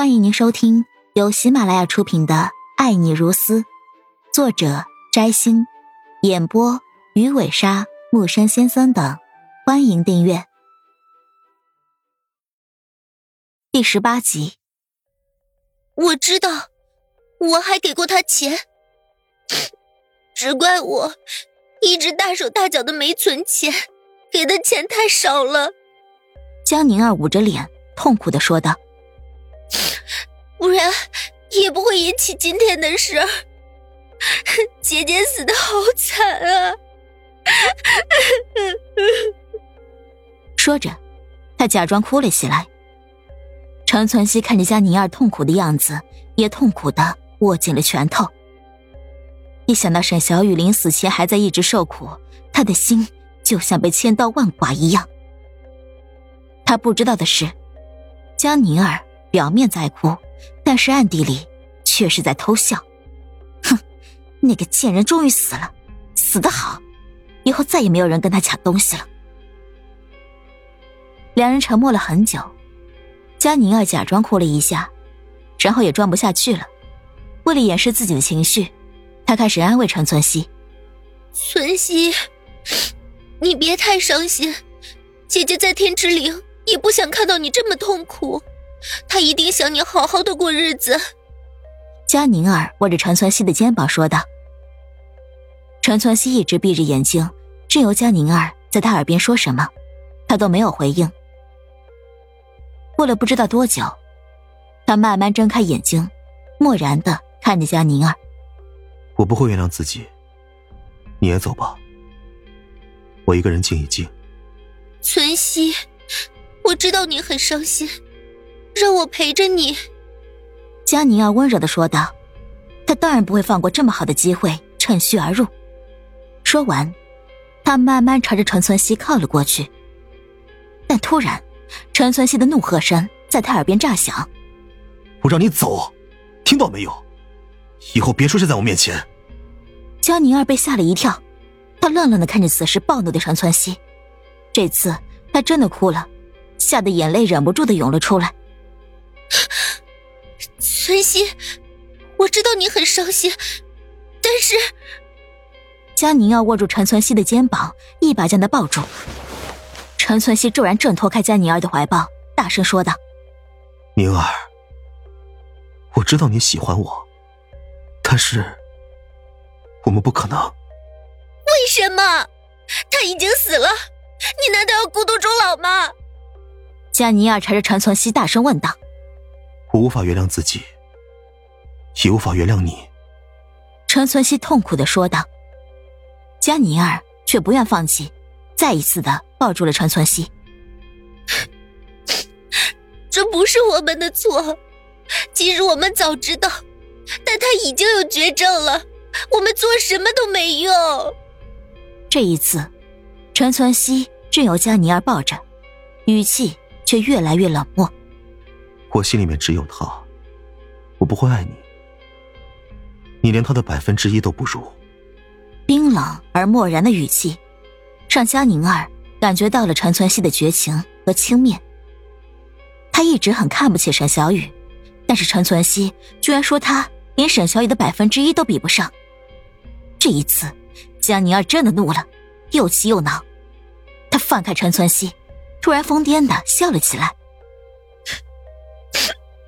欢迎您收听由喜马拉雅出品的《爱你如斯》，作者摘星，演播鱼尾鲨、木山先生等。欢迎订阅第十八集。我知道，我还给过他钱，只怪我一直大手大脚的没存钱，给的钱太少了。江宁儿捂着脸，痛苦的说道。不然也不会引起今天的事。姐姐死的好惨啊！说着，他假装哭了起来。陈存希看着江宁儿痛苦的样子，也痛苦的握紧了拳头。一想到沈小雨临死前还在一直受苦，他的心就像被千刀万剐一样。他不知道的是，江宁儿表面在哭。但是暗地里却是在偷笑，哼，那个贱人终于死了，死得好，以后再也没有人跟他抢东西了。两人沉默了很久，江宁儿假装哭了一下，然后也装不下去了。为了掩饰自己的情绪，他开始安慰陈存希：“存希，你别太伤心，姐姐在天之灵也不想看到你这么痛苦。”他一定想你好好的过日子。佳宁儿握着陈存希的肩膀说道。陈存希一直闭着眼睛，任由佳宁儿在他耳边说什么，他都没有回应。过了不知道多久，他慢慢睁开眼睛，漠然的看着佳宁儿。我不会原谅自己，你也走吧，我一个人静一静。存希，我知道你很伤心。让我陪着你，江宁儿温柔的说道：“他当然不会放过这么好的机会，趁虚而入。”说完，他慢慢朝着陈存希靠了过去。但突然，陈存希的怒喝声在他耳边炸响：“我让你走，听到没有？以后别出现在我面前。”江宁儿被吓了一跳，她愣愣的看着此时暴怒的陈存希，这次她真的哭了，吓得眼泪忍不住的涌了出来。存心，我知道你很伤心，但是，江宁要握住陈存希的肩膀，一把将他抱住。陈存希骤然挣脱开江宁儿的怀抱，大声说道：“宁儿，我知道你喜欢我，但是，我们不可能。为什么？他已经死了，你难道要孤独终老吗？”江宁儿朝着陈存希大声问道。我无法原谅自己，也无法原谅你。”陈存希痛苦的说道。佳妮儿却不愿放弃，再一次的抱住了陈存希。这不是我们的错，即使我们早知道，但他已经有绝症了，我们做什么都没用。这一次，陈存希任由佳妮儿抱着，语气却越来越冷漠。我心里面只有他，我不会爱你，你连他的百分之一都不如。冰冷而漠然的语气，让江宁儿感觉到了陈存希的绝情和轻蔑。他一直很看不起沈小雨，但是陈存希居然说他连沈小雨的百分之一都比不上。这一次，江宁儿真的怒了，又气又恼。他放开陈存希，突然疯癫的笑了起来。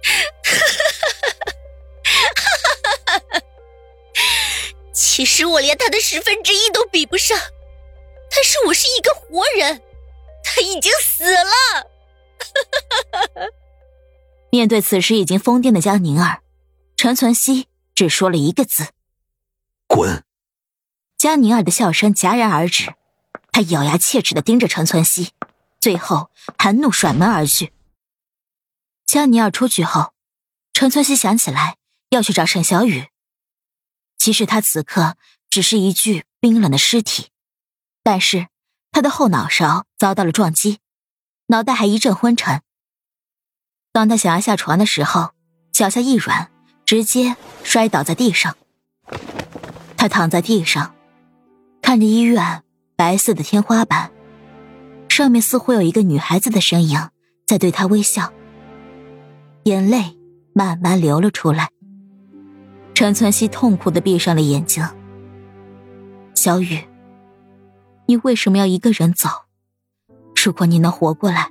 其实我连他的十分之一都比不上，但是我是一个活人，他已经死了。面对此时已经疯癫的江宁儿，陈存希只说了一个字：“滚。”江宁儿的笑声戛然而止，他咬牙切齿的盯着陈存希，最后含怒甩门而去。江尼尔出去后，陈存希想起来要去找沈小雨。其实他此刻只是一具冰冷的尸体，但是他的后脑勺遭到了撞击，脑袋还一阵昏沉。当他想要下床的时候，脚下一软，直接摔倒在地上。他躺在地上，看着医院白色的天花板，上面似乎有一个女孩子的身影在对他微笑，眼泪慢慢流了出来。陈存希痛苦的闭上了眼睛。小雨，你为什么要一个人走？如果你能活过来，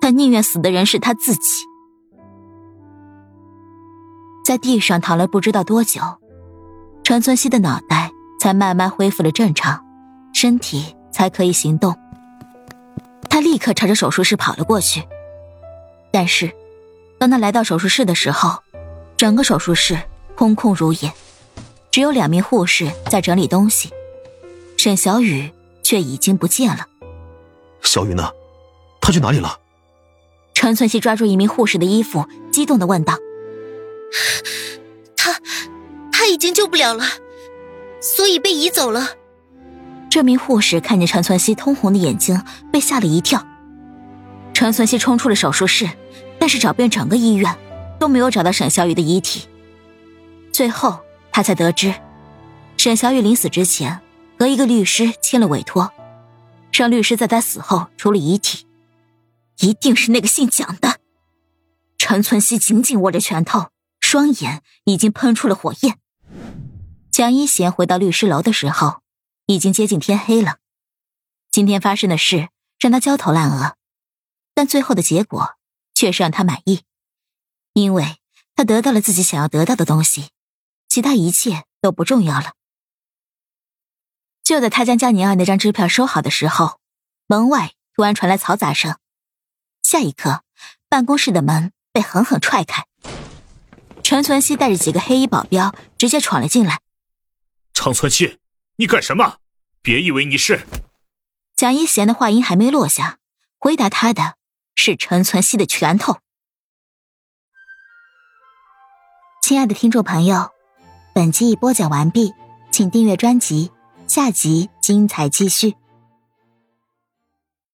他宁愿死的人是他自己。在地上躺了不知道多久，陈存希的脑袋才慢慢恢复了正常，身体才可以行动。他立刻朝着手术室跑了过去，但是，当他来到手术室的时候，整个手术室空空如也，只有两名护士在整理东西，沈小雨却已经不见了。小雨呢？她去哪里了？陈存希抓住一名护士的衣服，激动的问道：“他，他已经救不了了，所以被移走了。”这名护士看见陈存希通红的眼睛，被吓了一跳。陈存希冲出了手术室，但是找遍整个医院，都没有找到沈小雨的遗体。最后，他才得知，沈小雨临死之前和一个律师签了委托。让律师在他死后处理遗体，一定是那个姓蒋的。陈存希紧紧握着拳头，双眼已经喷出了火焰。蒋一贤回到律师楼的时候，已经接近天黑了。今天发生的事让他焦头烂额，但最后的结果却是让他满意，因为他得到了自己想要得到的东西，其他一切都不重要了。就在他将佳宁儿那张支票收好的时候，门外突然传来嘈杂声。下一刻，办公室的门被狠狠踹开，陈存希带着几个黑衣保镖直接闯了进来。常存希，你干什么？别以为你是……蒋一贤的话音还没落下，回答他的是陈存希的拳头。亲爱的听众朋友，本集已播讲完毕，请订阅专辑。下集精彩继续。